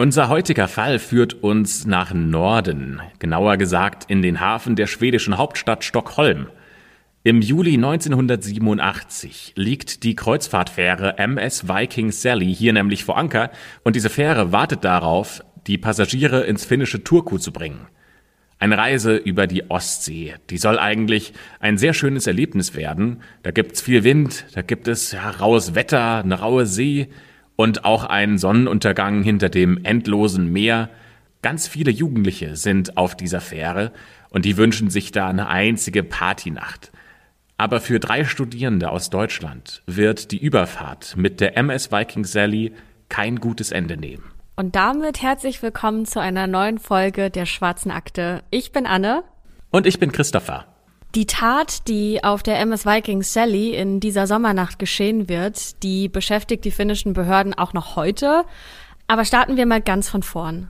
Unser heutiger Fall führt uns nach Norden, genauer gesagt in den Hafen der schwedischen Hauptstadt Stockholm. Im Juli 1987 liegt die Kreuzfahrtfähre MS Viking Sally hier nämlich vor Anker und diese Fähre wartet darauf, die Passagiere ins finnische Turku zu bringen. Eine Reise über die Ostsee, die soll eigentlich ein sehr schönes Erlebnis werden. Da gibt's viel Wind, da gibt es ja, raues Wetter, eine raue See, und auch ein Sonnenuntergang hinter dem endlosen Meer. Ganz viele Jugendliche sind auf dieser Fähre und die wünschen sich da eine einzige Partynacht. Aber für drei Studierende aus Deutschland wird die Überfahrt mit der MS Viking Sally kein gutes Ende nehmen. Und damit herzlich willkommen zu einer neuen Folge der Schwarzen Akte. Ich bin Anne. Und ich bin Christopher. Die Tat, die auf der MS Viking Sally in dieser Sommernacht geschehen wird, die beschäftigt die finnischen Behörden auch noch heute. Aber starten wir mal ganz von vorn.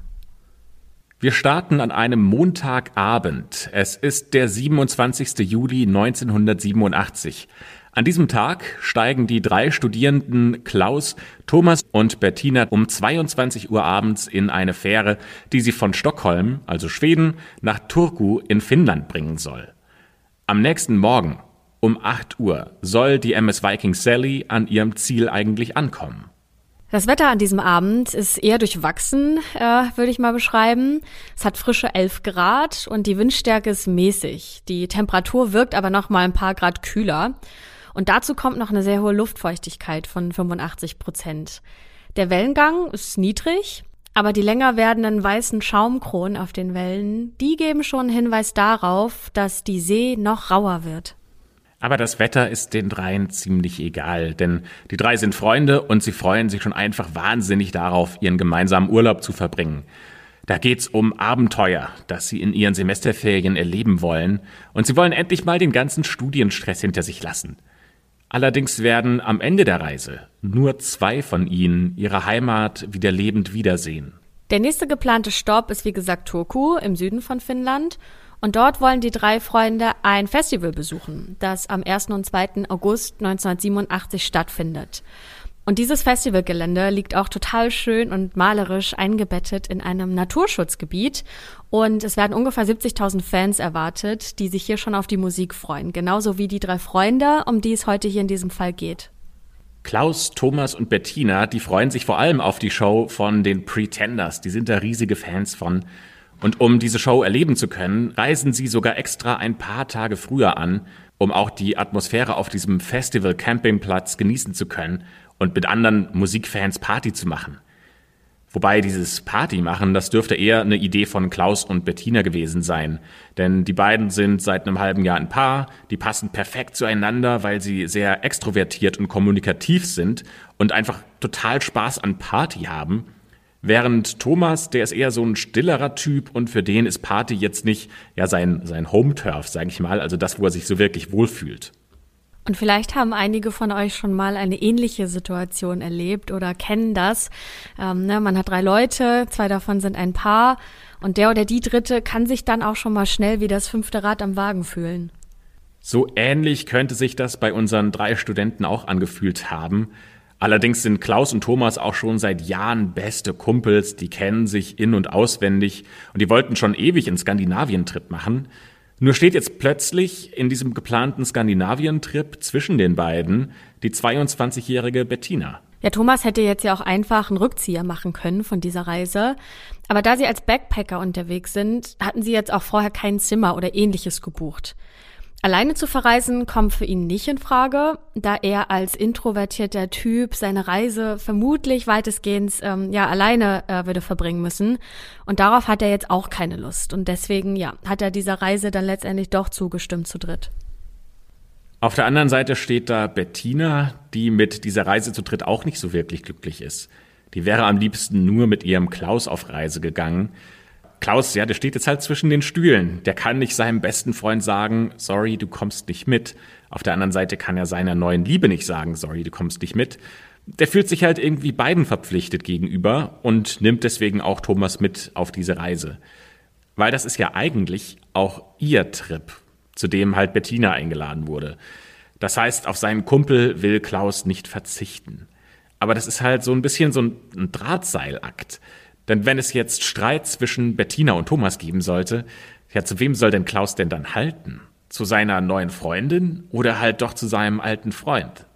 Wir starten an einem Montagabend. Es ist der 27. Juli 1987. An diesem Tag steigen die drei Studierenden Klaus, Thomas und Bettina um 22 Uhr abends in eine Fähre, die sie von Stockholm, also Schweden, nach Turku in Finnland bringen soll. Am nächsten Morgen um 8 Uhr soll die MS Viking Sally an ihrem Ziel eigentlich ankommen. Das Wetter an diesem Abend ist eher durchwachsen, äh, würde ich mal beschreiben. Es hat frische 11 Grad und die Windstärke ist mäßig. Die Temperatur wirkt aber noch mal ein paar Grad kühler. Und dazu kommt noch eine sehr hohe Luftfeuchtigkeit von 85 Prozent. Der Wellengang ist niedrig, aber die länger werdenden weißen Schaumkronen auf den Wellen, die geben schon Hinweis darauf, dass die See noch rauer wird. Aber das Wetter ist den dreien ziemlich egal, denn die drei sind Freunde und sie freuen sich schon einfach wahnsinnig darauf, ihren gemeinsamen Urlaub zu verbringen. Da geht's um Abenteuer, das sie in ihren Semesterferien erleben wollen, und sie wollen endlich mal den ganzen Studienstress hinter sich lassen. Allerdings werden am Ende der Reise nur zwei von ihnen ihre Heimat wieder lebend wiedersehen. Der nächste geplante Stopp ist wie gesagt Turku im Süden von Finnland. Und dort wollen die drei Freunde ein Festival besuchen, das am 1. und 2. August 1987 stattfindet. Und dieses Festivalgelände liegt auch total schön und malerisch eingebettet in einem Naturschutzgebiet. Und es werden ungefähr 70.000 Fans erwartet, die sich hier schon auf die Musik freuen. Genauso wie die drei Freunde, um die es heute hier in diesem Fall geht. Klaus, Thomas und Bettina, die freuen sich vor allem auf die Show von den Pretenders. Die sind da riesige Fans von. Und um diese Show erleben zu können, reisen sie sogar extra ein paar Tage früher an, um auch die Atmosphäre auf diesem Festival Campingplatz genießen zu können und mit anderen Musikfans Party zu machen. Wobei dieses Party machen, das dürfte eher eine Idee von Klaus und Bettina gewesen sein. Denn die beiden sind seit einem halben Jahr ein Paar, die passen perfekt zueinander, weil sie sehr extrovertiert und kommunikativ sind und einfach total Spaß an Party haben. Während Thomas, der ist eher so ein stillerer Typ und für den ist Party jetzt nicht ja sein, sein Home-Turf, sage ich mal, also das, wo er sich so wirklich wohlfühlt. Und vielleicht haben einige von euch schon mal eine ähnliche Situation erlebt oder kennen das. Ähm, ne, man hat drei Leute, zwei davon sind ein Paar und der oder die dritte kann sich dann auch schon mal schnell wie das fünfte Rad am Wagen fühlen. So ähnlich könnte sich das bei unseren drei Studenten auch angefühlt haben. Allerdings sind Klaus und Thomas auch schon seit Jahren beste Kumpels, die kennen sich in und auswendig und die wollten schon ewig einen Skandinavien-Trip machen. Nur steht jetzt plötzlich in diesem geplanten Skandinavien-Trip zwischen den beiden die 22-jährige Bettina. Ja, Thomas hätte jetzt ja auch einfach einen Rückzieher machen können von dieser Reise. Aber da sie als Backpacker unterwegs sind, hatten sie jetzt auch vorher kein Zimmer oder ähnliches gebucht. Alleine zu verreisen kommt für ihn nicht in Frage, da er als introvertierter Typ seine Reise vermutlich weitestgehend ähm, ja alleine äh, würde verbringen müssen. Und darauf hat er jetzt auch keine Lust. Und deswegen ja hat er dieser Reise dann letztendlich doch zugestimmt zu dritt. Auf der anderen Seite steht da Bettina, die mit dieser Reise zu dritt auch nicht so wirklich glücklich ist. Die wäre am liebsten nur mit ihrem Klaus auf Reise gegangen. Klaus, ja, der steht jetzt halt zwischen den Stühlen. Der kann nicht seinem besten Freund sagen, sorry, du kommst nicht mit. Auf der anderen Seite kann er seiner neuen Liebe nicht sagen, sorry, du kommst nicht mit. Der fühlt sich halt irgendwie beiden verpflichtet gegenüber und nimmt deswegen auch Thomas mit auf diese Reise. Weil das ist ja eigentlich auch ihr Trip, zu dem halt Bettina eingeladen wurde. Das heißt, auf seinen Kumpel will Klaus nicht verzichten. Aber das ist halt so ein bisschen so ein Drahtseilakt. Denn wenn es jetzt Streit zwischen Bettina und Thomas geben sollte, ja, zu wem soll denn Klaus denn dann halten? Zu seiner neuen Freundin oder halt doch zu seinem alten Freund?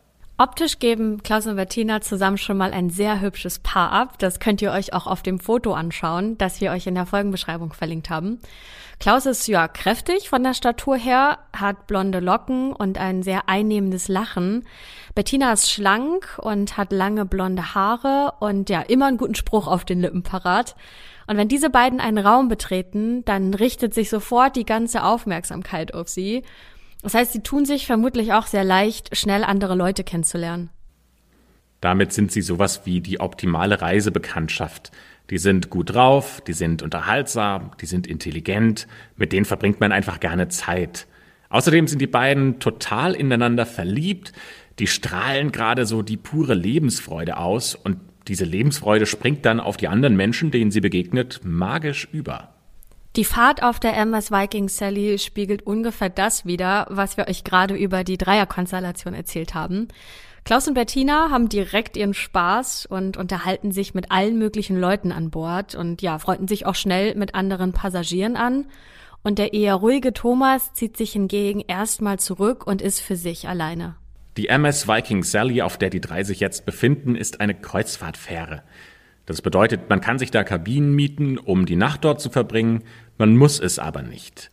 Optisch geben Klaus und Bettina zusammen schon mal ein sehr hübsches Paar ab. Das könnt ihr euch auch auf dem Foto anschauen, das wir euch in der Folgenbeschreibung verlinkt haben. Klaus ist ja kräftig von der Statur her, hat blonde Locken und ein sehr einnehmendes Lachen. Bettina ist schlank und hat lange blonde Haare und ja, immer einen guten Spruch auf den Lippen parat. Und wenn diese beiden einen Raum betreten, dann richtet sich sofort die ganze Aufmerksamkeit auf sie. Das heißt, sie tun sich vermutlich auch sehr leicht, schnell andere Leute kennenzulernen. Damit sind sie sowas wie die optimale Reisebekanntschaft. Die sind gut drauf, die sind unterhaltsam, die sind intelligent, mit denen verbringt man einfach gerne Zeit. Außerdem sind die beiden total ineinander verliebt, die strahlen gerade so die pure Lebensfreude aus und diese Lebensfreude springt dann auf die anderen Menschen, denen sie begegnet, magisch über. Die Fahrt auf der MS Viking Sally spiegelt ungefähr das wider, was wir euch gerade über die Dreierkonstellation erzählt haben. Klaus und Bettina haben direkt ihren Spaß und unterhalten sich mit allen möglichen Leuten an Bord und ja, freunden sich auch schnell mit anderen Passagieren an. Und der eher ruhige Thomas zieht sich hingegen erstmal zurück und ist für sich alleine. Die MS Viking Sally, auf der die drei sich jetzt befinden, ist eine Kreuzfahrtfähre. Das bedeutet, man kann sich da Kabinen mieten, um die Nacht dort zu verbringen, man muss es aber nicht.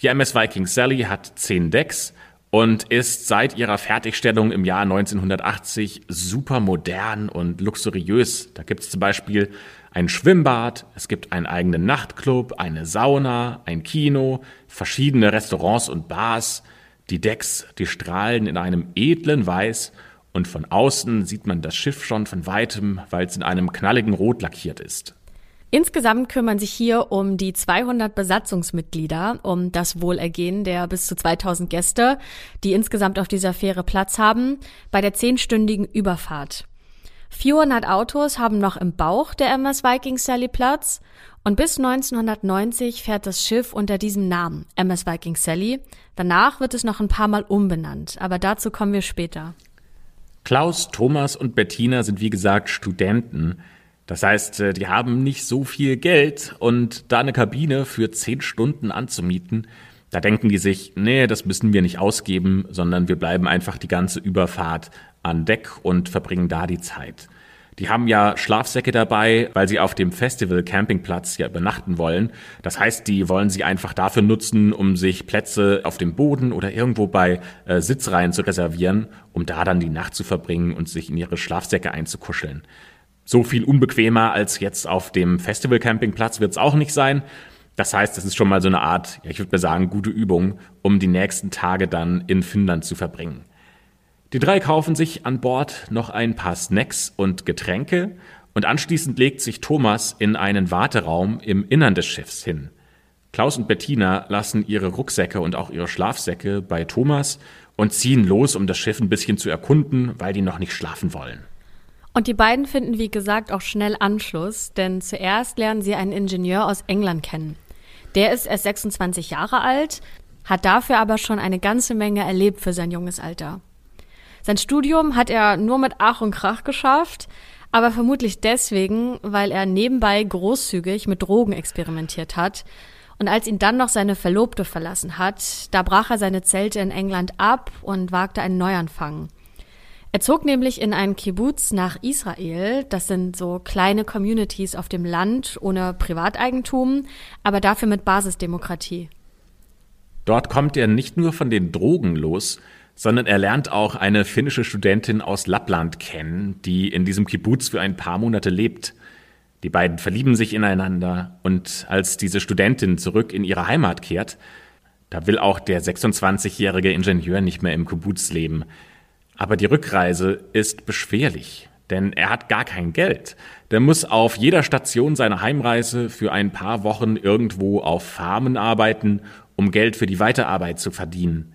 Die MS Viking Sally hat zehn Decks und ist seit ihrer Fertigstellung im Jahr 1980 super modern und luxuriös. Da gibt es zum Beispiel ein Schwimmbad, es gibt einen eigenen Nachtclub, eine Sauna, ein Kino, verschiedene Restaurants und Bars. Die Decks, die strahlen in einem edlen Weiß und von außen sieht man das Schiff schon von weitem, weil es in einem knalligen Rot lackiert ist. Insgesamt kümmern sich hier um die 200 Besatzungsmitglieder, um das Wohlergehen der bis zu 2000 Gäste, die insgesamt auf dieser Fähre Platz haben, bei der zehnstündigen Überfahrt. 400 Autos haben noch im Bauch der MS Viking Sally Platz und bis 1990 fährt das Schiff unter diesem Namen MS Viking Sally. Danach wird es noch ein paar Mal umbenannt, aber dazu kommen wir später. Klaus, Thomas und Bettina sind wie gesagt Studenten. Das heißt, äh, die haben nicht so viel Geld und da eine Kabine für zehn Stunden anzumieten, da denken die sich, nee, das müssen wir nicht ausgeben, sondern wir bleiben einfach die ganze Überfahrt an Deck und verbringen da die Zeit. Die haben ja Schlafsäcke dabei, weil sie auf dem Festival Campingplatz ja übernachten wollen. Das heißt, die wollen sie einfach dafür nutzen, um sich Plätze auf dem Boden oder irgendwo bei äh, Sitzreihen zu reservieren, um da dann die Nacht zu verbringen und sich in ihre Schlafsäcke einzukuscheln. So viel unbequemer als jetzt auf dem Festival Campingplatz wird es auch nicht sein. Das heißt, es ist schon mal so eine Art, ja, ich würde mal sagen, gute Übung, um die nächsten Tage dann in Finnland zu verbringen. Die drei kaufen sich an Bord noch ein paar Snacks und Getränke und anschließend legt sich Thomas in einen Warteraum im Innern des Schiffs hin. Klaus und Bettina lassen ihre Rucksäcke und auch ihre Schlafsäcke bei Thomas und ziehen los, um das Schiff ein bisschen zu erkunden, weil die noch nicht schlafen wollen. Und die beiden finden, wie gesagt, auch schnell Anschluss, denn zuerst lernen sie einen Ingenieur aus England kennen. Der ist erst 26 Jahre alt, hat dafür aber schon eine ganze Menge erlebt für sein junges Alter. Sein Studium hat er nur mit Ach und Krach geschafft, aber vermutlich deswegen, weil er nebenbei großzügig mit Drogen experimentiert hat. Und als ihn dann noch seine Verlobte verlassen hat, da brach er seine Zelte in England ab und wagte einen Neuanfang. Er zog nämlich in einen Kibbutz nach Israel. Das sind so kleine Communities auf dem Land ohne Privateigentum, aber dafür mit Basisdemokratie. Dort kommt er nicht nur von den Drogen los, sondern er lernt auch eine finnische Studentin aus Lappland kennen, die in diesem Kibbutz für ein paar Monate lebt. Die beiden verlieben sich ineinander und als diese Studentin zurück in ihre Heimat kehrt, da will auch der 26-jährige Ingenieur nicht mehr im Kibbutz leben. Aber die Rückreise ist beschwerlich, denn er hat gar kein Geld. Der muss auf jeder Station seiner Heimreise für ein paar Wochen irgendwo auf Farmen arbeiten, um Geld für die Weiterarbeit zu verdienen.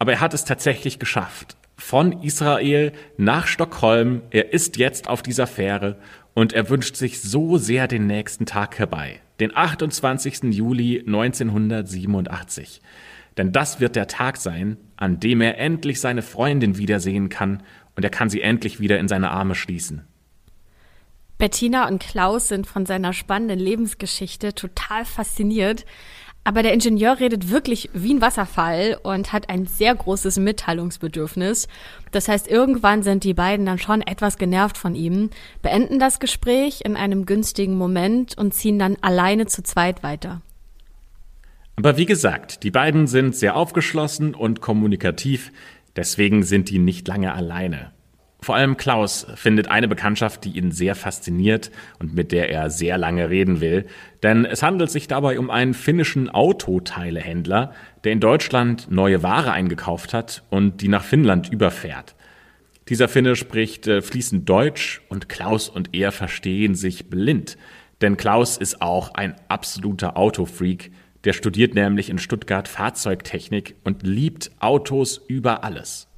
Aber er hat es tatsächlich geschafft. Von Israel nach Stockholm. Er ist jetzt auf dieser Fähre und er wünscht sich so sehr den nächsten Tag herbei. Den 28. Juli 1987. Denn das wird der Tag sein, an dem er endlich seine Freundin wiedersehen kann und er kann sie endlich wieder in seine Arme schließen. Bettina und Klaus sind von seiner spannenden Lebensgeschichte total fasziniert. Aber der Ingenieur redet wirklich wie ein Wasserfall und hat ein sehr großes Mitteilungsbedürfnis. Das heißt, irgendwann sind die beiden dann schon etwas genervt von ihm, beenden das Gespräch in einem günstigen Moment und ziehen dann alleine zu zweit weiter. Aber wie gesagt, die beiden sind sehr aufgeschlossen und kommunikativ, deswegen sind die nicht lange alleine. Vor allem Klaus findet eine Bekanntschaft, die ihn sehr fasziniert und mit der er sehr lange reden will. Denn es handelt sich dabei um einen finnischen Autoteilehändler, der in Deutschland neue Ware eingekauft hat und die nach Finnland überfährt. Dieser Finne spricht äh, fließend Deutsch und Klaus und er verstehen sich blind. Denn Klaus ist auch ein absoluter Autofreak. Der studiert nämlich in Stuttgart Fahrzeugtechnik und liebt Autos über alles.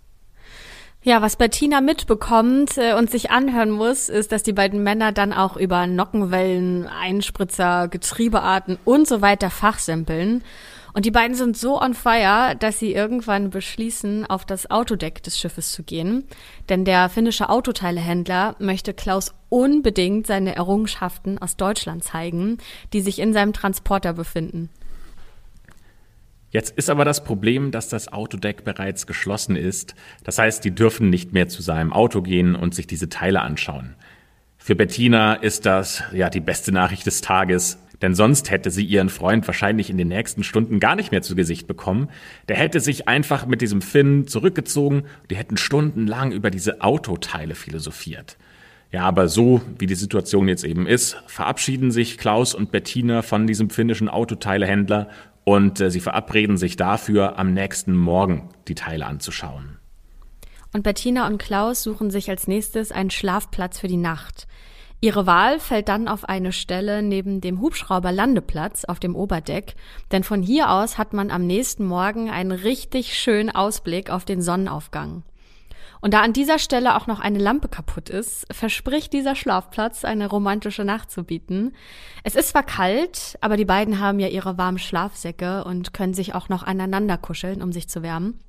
Ja, was Bettina mitbekommt äh, und sich anhören muss, ist, dass die beiden Männer dann auch über Nockenwellen, Einspritzer, Getriebearten und so weiter fachsimpeln. Und die beiden sind so on fire, dass sie irgendwann beschließen, auf das Autodeck des Schiffes zu gehen. Denn der finnische Autoteilehändler möchte Klaus unbedingt seine Errungenschaften aus Deutschland zeigen, die sich in seinem Transporter befinden. Jetzt ist aber das Problem, dass das Autodeck bereits geschlossen ist. Das heißt, die dürfen nicht mehr zu seinem Auto gehen und sich diese Teile anschauen. Für Bettina ist das ja die beste Nachricht des Tages, denn sonst hätte sie ihren Freund wahrscheinlich in den nächsten Stunden gar nicht mehr zu Gesicht bekommen. Der hätte sich einfach mit diesem Finn zurückgezogen, die hätten stundenlang über diese Autoteile philosophiert. Ja, aber so wie die Situation jetzt eben ist, verabschieden sich Klaus und Bettina von diesem finnischen Autoteilehändler und äh, sie verabreden sich dafür, am nächsten Morgen die Teile anzuschauen. Und Bettina und Klaus suchen sich als nächstes einen Schlafplatz für die Nacht. Ihre Wahl fällt dann auf eine Stelle neben dem Hubschrauberlandeplatz auf dem Oberdeck, denn von hier aus hat man am nächsten Morgen einen richtig schönen Ausblick auf den Sonnenaufgang. Und da an dieser Stelle auch noch eine Lampe kaputt ist, verspricht dieser Schlafplatz eine romantische Nacht zu bieten. Es ist zwar kalt, aber die beiden haben ja ihre warmen Schlafsäcke und können sich auch noch aneinander kuscheln, um sich zu wärmen.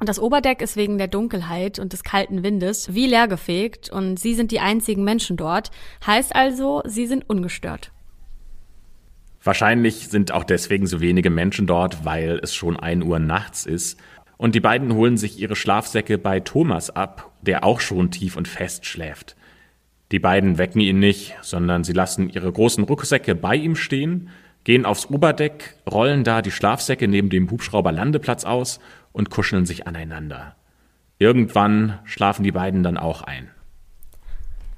Und das Oberdeck ist wegen der Dunkelheit und des kalten Windes wie leergefegt und sie sind die einzigen Menschen dort. Heißt also, sie sind ungestört. Wahrscheinlich sind auch deswegen so wenige Menschen dort, weil es schon ein Uhr nachts ist und die beiden holen sich ihre Schlafsäcke bei Thomas ab, der auch schon tief und fest schläft. Die beiden wecken ihn nicht, sondern sie lassen ihre großen Rucksäcke bei ihm stehen, gehen aufs Oberdeck, rollen da die Schlafsäcke neben dem Hubschrauberlandeplatz aus und kuscheln sich aneinander. Irgendwann schlafen die beiden dann auch ein.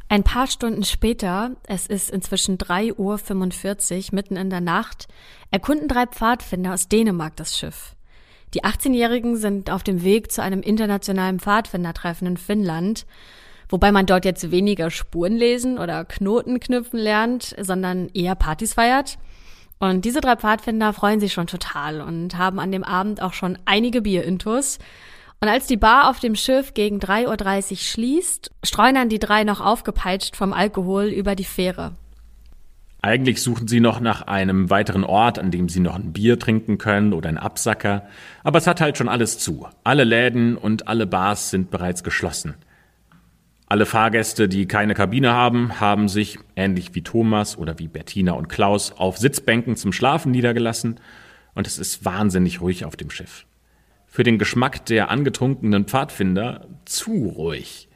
Ein paar Stunden später, es ist inzwischen 3.45 Uhr mitten in der Nacht, erkunden drei Pfadfinder aus Dänemark das Schiff. Die 18-Jährigen sind auf dem Weg zu einem internationalen Pfadfindertreffen in Finnland, wobei man dort jetzt weniger Spuren lesen oder Knoten knüpfen lernt, sondern eher Partys feiert. Und diese drei Pfadfinder freuen sich schon total und haben an dem Abend auch schon einige Bierintus. Und als die Bar auf dem Schiff gegen 3.30 Uhr schließt, streunern die drei noch aufgepeitscht vom Alkohol über die Fähre. Eigentlich suchen sie noch nach einem weiteren Ort, an dem sie noch ein Bier trinken können oder einen Absacker, aber es hat halt schon alles zu. Alle Läden und alle Bars sind bereits geschlossen. Alle Fahrgäste, die keine Kabine haben, haben sich, ähnlich wie Thomas oder wie Bettina und Klaus, auf Sitzbänken zum Schlafen niedergelassen und es ist wahnsinnig ruhig auf dem Schiff. Für den Geschmack der angetrunkenen Pfadfinder zu ruhig.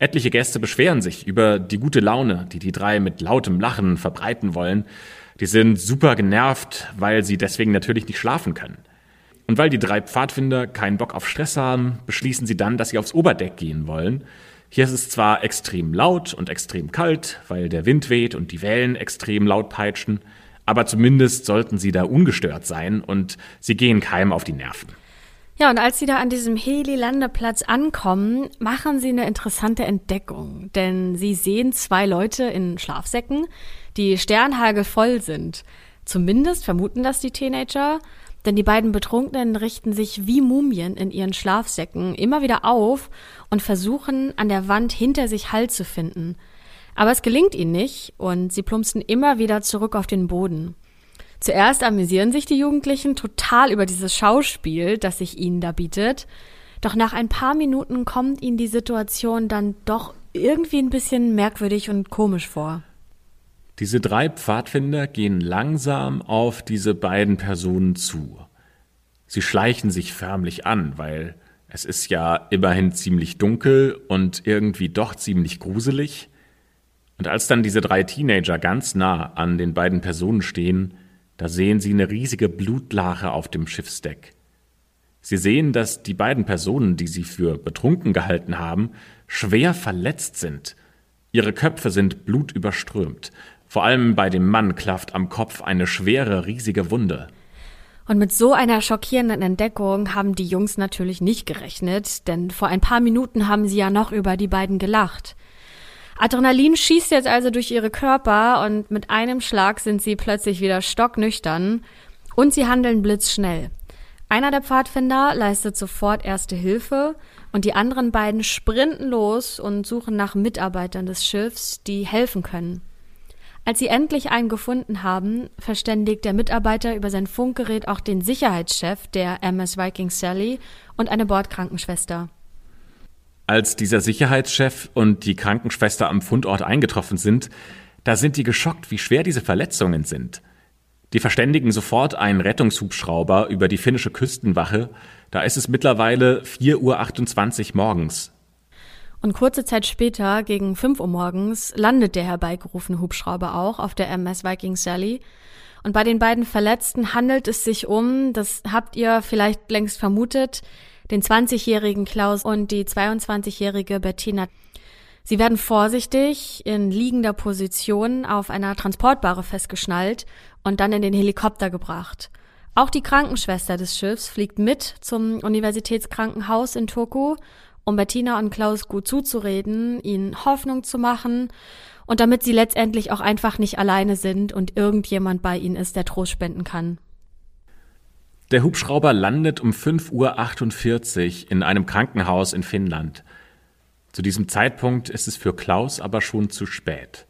Etliche Gäste beschweren sich über die gute Laune, die die drei mit lautem Lachen verbreiten wollen. Die sind super genervt, weil sie deswegen natürlich nicht schlafen können. Und weil die drei Pfadfinder keinen Bock auf Stress haben, beschließen sie dann, dass sie aufs Oberdeck gehen wollen. Hier ist es zwar extrem laut und extrem kalt, weil der Wind weht und die Wellen extrem laut peitschen, aber zumindest sollten sie da ungestört sein und sie gehen keinem auf die Nerven. Ja, und als sie da an diesem Heli-Landeplatz ankommen, machen sie eine interessante Entdeckung. Denn sie sehen zwei Leute in Schlafsäcken, die sternhagelvoll sind. Zumindest vermuten das die Teenager, denn die beiden Betrunkenen richten sich wie Mumien in ihren Schlafsäcken immer wieder auf und versuchen an der Wand hinter sich Halt zu finden. Aber es gelingt ihnen nicht und sie plumpsen immer wieder zurück auf den Boden. Zuerst amüsieren sich die Jugendlichen total über dieses Schauspiel, das sich ihnen da bietet. Doch nach ein paar Minuten kommt ihnen die Situation dann doch irgendwie ein bisschen merkwürdig und komisch vor. Diese drei Pfadfinder gehen langsam auf diese beiden Personen zu. Sie schleichen sich förmlich an, weil es ist ja immerhin ziemlich dunkel und irgendwie doch ziemlich gruselig. Und als dann diese drei Teenager ganz nah an den beiden Personen stehen, da sehen sie eine riesige Blutlache auf dem Schiffsdeck. Sie sehen, dass die beiden Personen, die sie für betrunken gehalten haben, schwer verletzt sind. Ihre Köpfe sind blutüberströmt. Vor allem bei dem Mann klafft am Kopf eine schwere, riesige Wunde. Und mit so einer schockierenden Entdeckung haben die Jungs natürlich nicht gerechnet, denn vor ein paar Minuten haben sie ja noch über die beiden gelacht. Adrenalin schießt jetzt also durch ihre Körper und mit einem Schlag sind sie plötzlich wieder stocknüchtern und sie handeln blitzschnell. Einer der Pfadfinder leistet sofort erste Hilfe und die anderen beiden sprinten los und suchen nach Mitarbeitern des Schiffs, die helfen können. Als sie endlich einen gefunden haben, verständigt der Mitarbeiter über sein Funkgerät auch den Sicherheitschef der MS Viking Sally und eine Bordkrankenschwester. Als dieser Sicherheitschef und die Krankenschwester am Fundort eingetroffen sind, da sind die geschockt, wie schwer diese Verletzungen sind. Die verständigen sofort einen Rettungshubschrauber über die finnische Küstenwache. Da ist es mittlerweile 4.28 Uhr morgens. Und kurze Zeit später, gegen 5 Uhr morgens, landet der herbeigerufene Hubschrauber auch auf der MS Viking Sally. Und bei den beiden Verletzten handelt es sich um, das habt ihr vielleicht längst vermutet, den 20-jährigen Klaus und die 22-jährige Bettina. Sie werden vorsichtig in liegender Position auf einer Transportbare festgeschnallt und dann in den Helikopter gebracht. Auch die Krankenschwester des Schiffs fliegt mit zum Universitätskrankenhaus in Turku um Bettina und Klaus gut zuzureden, ihnen Hoffnung zu machen und damit sie letztendlich auch einfach nicht alleine sind und irgendjemand bei ihnen ist, der Trost spenden kann. Der Hubschrauber landet um 5.48 Uhr in einem Krankenhaus in Finnland. Zu diesem Zeitpunkt ist es für Klaus aber schon zu spät.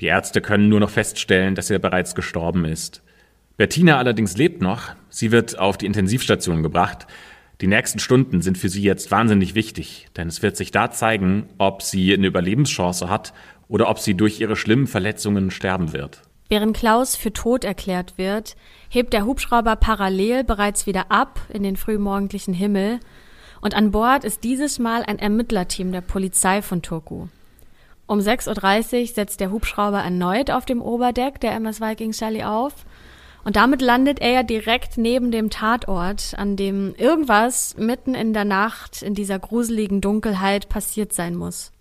Die Ärzte können nur noch feststellen, dass er bereits gestorben ist. Bettina allerdings lebt noch. Sie wird auf die Intensivstation gebracht, die nächsten Stunden sind für sie jetzt wahnsinnig wichtig, denn es wird sich da zeigen, ob sie eine Überlebenschance hat oder ob sie durch ihre schlimmen Verletzungen sterben wird. Während Klaus für tot erklärt wird, hebt der Hubschrauber parallel bereits wieder ab in den frühmorgendlichen Himmel und an Bord ist dieses Mal ein Ermittlerteam der Polizei von Turku. Um 6.30 Uhr setzt der Hubschrauber erneut auf dem Oberdeck der MS Viking Sally auf und damit landet er ja direkt neben dem Tatort, an dem irgendwas mitten in der Nacht in dieser gruseligen Dunkelheit passiert sein muss.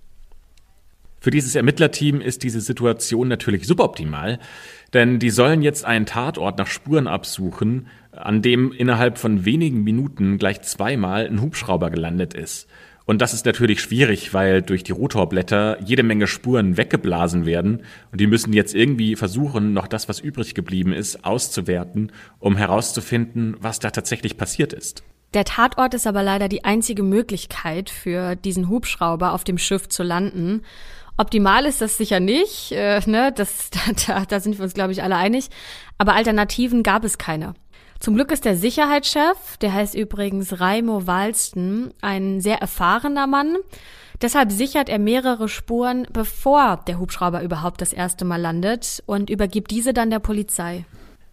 Für dieses Ermittlerteam ist diese Situation natürlich suboptimal, denn die sollen jetzt einen Tatort nach Spuren absuchen, an dem innerhalb von wenigen Minuten gleich zweimal ein Hubschrauber gelandet ist. Und das ist natürlich schwierig, weil durch die Rotorblätter jede Menge Spuren weggeblasen werden und die müssen jetzt irgendwie versuchen, noch das, was übrig geblieben ist, auszuwerten, um herauszufinden, was da tatsächlich passiert ist. Der Tatort ist aber leider die einzige Möglichkeit für diesen Hubschrauber auf dem Schiff zu landen. Optimal ist das sicher nicht, äh, ne? das, da, da sind wir uns, glaube ich, alle einig. Aber Alternativen gab es keine. Zum Glück ist der Sicherheitschef, der heißt übrigens Raimo Walsten, ein sehr erfahrener Mann. Deshalb sichert er mehrere Spuren, bevor der Hubschrauber überhaupt das erste Mal landet und übergibt diese dann der Polizei.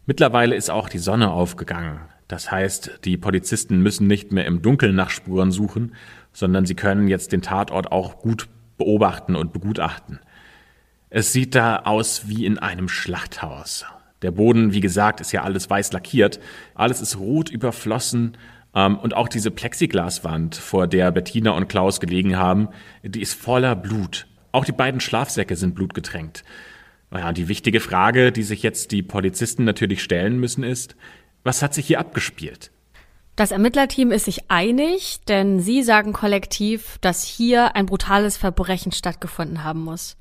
Mittlerweile ist auch die Sonne aufgegangen. Das heißt, die Polizisten müssen nicht mehr im Dunkeln nach Spuren suchen, sondern sie können jetzt den Tatort auch gut beobachten und begutachten. Es sieht da aus wie in einem Schlachthaus. Der Boden, wie gesagt, ist ja alles weiß lackiert. Alles ist rot überflossen. Ähm, und auch diese Plexiglaswand, vor der Bettina und Klaus gelegen haben, die ist voller Blut. Auch die beiden Schlafsäcke sind blutgetränkt. Naja, die wichtige Frage, die sich jetzt die Polizisten natürlich stellen müssen, ist, was hat sich hier abgespielt? Das Ermittlerteam ist sich einig, denn sie sagen kollektiv, dass hier ein brutales Verbrechen stattgefunden haben muss.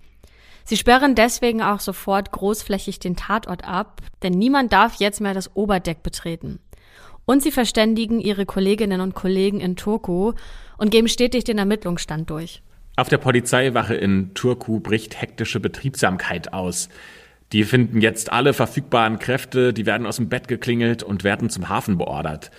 Sie sperren deswegen auch sofort großflächig den Tatort ab, denn niemand darf jetzt mehr das Oberdeck betreten. Und sie verständigen ihre Kolleginnen und Kollegen in Turku und geben stetig den Ermittlungsstand durch. Auf der Polizeiwache in Turku bricht hektische Betriebsamkeit aus. Die finden jetzt alle verfügbaren Kräfte, die werden aus dem Bett geklingelt und werden zum Hafen beordert.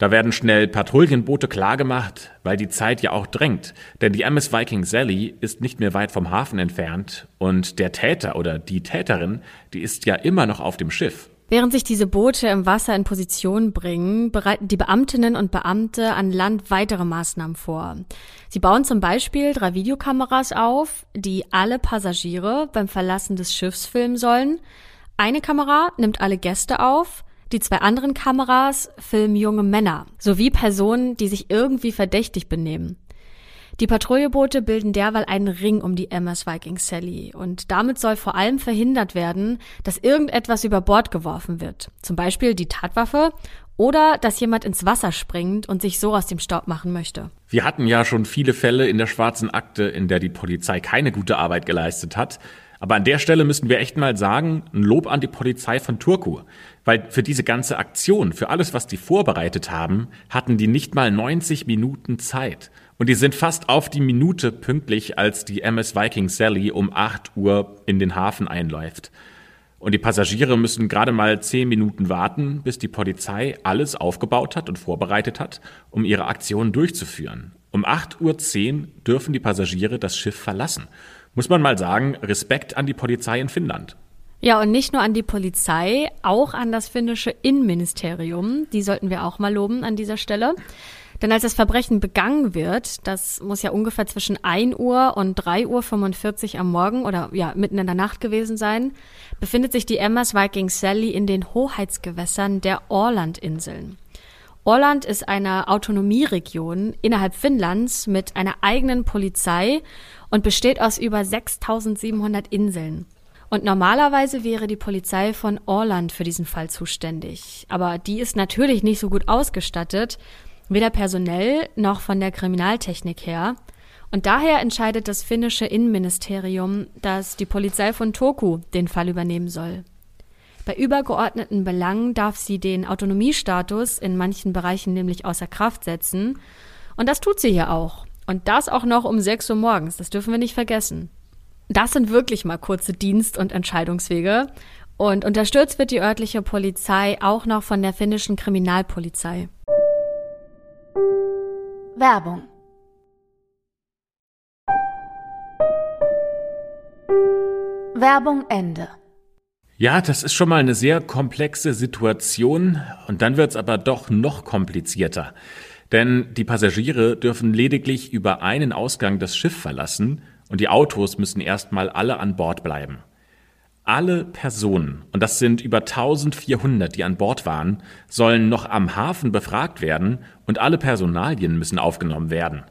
Da werden schnell Patrouillenboote klargemacht, weil die Zeit ja auch drängt. Denn die MS Viking Sally ist nicht mehr weit vom Hafen entfernt und der Täter oder die Täterin, die ist ja immer noch auf dem Schiff. Während sich diese Boote im Wasser in Position bringen, bereiten die Beamtinnen und Beamte an Land weitere Maßnahmen vor. Sie bauen zum Beispiel drei Videokameras auf, die alle Passagiere beim Verlassen des Schiffs filmen sollen. Eine Kamera nimmt alle Gäste auf, die zwei anderen Kameras filmen junge Männer sowie Personen, die sich irgendwie verdächtig benehmen. Die Patrouilleboote bilden derweil einen Ring um die MS Viking Sally und damit soll vor allem verhindert werden, dass irgendetwas über Bord geworfen wird. Zum Beispiel die Tatwaffe oder dass jemand ins Wasser springt und sich so aus dem Staub machen möchte. Wir hatten ja schon viele Fälle in der schwarzen Akte, in der die Polizei keine gute Arbeit geleistet hat. Aber an der Stelle müssen wir echt mal sagen, ein Lob an die Polizei von Turku. Weil für diese ganze Aktion, für alles, was die vorbereitet haben, hatten die nicht mal 90 Minuten Zeit. Und die sind fast auf die Minute pünktlich, als die MS Viking Sally um 8 Uhr in den Hafen einläuft. Und die Passagiere müssen gerade mal 10 Minuten warten, bis die Polizei alles aufgebaut hat und vorbereitet hat, um ihre Aktion durchzuführen. Um 8.10 Uhr dürfen die Passagiere das Schiff verlassen muss man mal sagen, Respekt an die Polizei in Finnland. Ja, und nicht nur an die Polizei, auch an das finnische Innenministerium. Die sollten wir auch mal loben an dieser Stelle. Denn als das Verbrechen begangen wird, das muss ja ungefähr zwischen 1 Uhr und 3 Uhr 45 am Morgen oder ja, mitten in der Nacht gewesen sein, befindet sich die MS Viking Sally in den Hoheitsgewässern der Orlandinseln. Orland ist eine Autonomieregion innerhalb Finnlands mit einer eigenen Polizei und besteht aus über 6700 Inseln. Und normalerweise wäre die Polizei von Orland für diesen Fall zuständig. Aber die ist natürlich nicht so gut ausgestattet, weder personell noch von der Kriminaltechnik her. Und daher entscheidet das finnische Innenministerium, dass die Polizei von Turku den Fall übernehmen soll. Bei übergeordneten Belangen darf sie den Autonomiestatus in manchen Bereichen nämlich außer Kraft setzen. Und das tut sie hier auch. Und das auch noch um 6 Uhr morgens. Das dürfen wir nicht vergessen. Das sind wirklich mal kurze Dienst- und Entscheidungswege. Und unterstützt wird die örtliche Polizei auch noch von der finnischen Kriminalpolizei. Werbung Werbung Ende. Ja, das ist schon mal eine sehr komplexe Situation und dann wird's aber doch noch komplizierter. Denn die Passagiere dürfen lediglich über einen Ausgang das Schiff verlassen und die Autos müssen erstmal alle an Bord bleiben. Alle Personen, und das sind über 1400, die an Bord waren, sollen noch am Hafen befragt werden und alle Personalien müssen aufgenommen werden.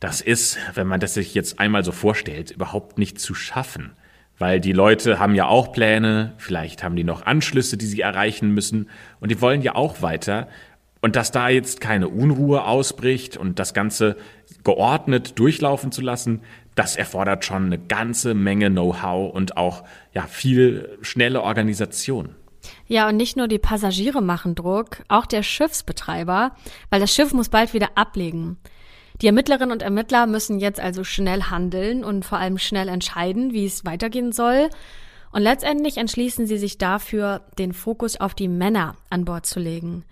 Das ist, wenn man das sich jetzt einmal so vorstellt, überhaupt nicht zu schaffen. Weil die Leute haben ja auch Pläne, vielleicht haben die noch Anschlüsse, die sie erreichen müssen und die wollen ja auch weiter. Und dass da jetzt keine Unruhe ausbricht und das Ganze geordnet durchlaufen zu lassen, das erfordert schon eine ganze Menge Know-how und auch ja viel schnelle Organisation. Ja, und nicht nur die Passagiere machen Druck, auch der Schiffsbetreiber, weil das Schiff muss bald wieder ablegen. Die Ermittlerinnen und Ermittler müssen jetzt also schnell handeln und vor allem schnell entscheiden, wie es weitergehen soll. Und letztendlich entschließen sie sich dafür, den Fokus auf die Männer an Bord zu legen.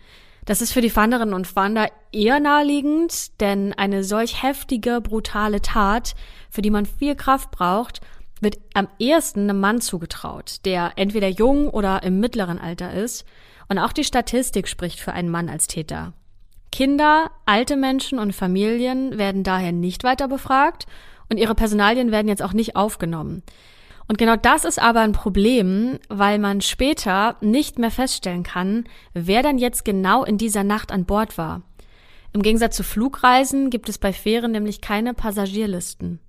Das ist für die Fahnderinnen und Fahnder eher naheliegend, denn eine solch heftige, brutale Tat, für die man viel Kraft braucht, wird am ehesten einem Mann zugetraut, der entweder jung oder im mittleren Alter ist. Und auch die Statistik spricht für einen Mann als Täter. Kinder, alte Menschen und Familien werden daher nicht weiter befragt und ihre Personalien werden jetzt auch nicht aufgenommen. Und genau das ist aber ein Problem, weil man später nicht mehr feststellen kann, wer dann jetzt genau in dieser Nacht an Bord war. Im Gegensatz zu Flugreisen gibt es bei Fähren nämlich keine Passagierlisten.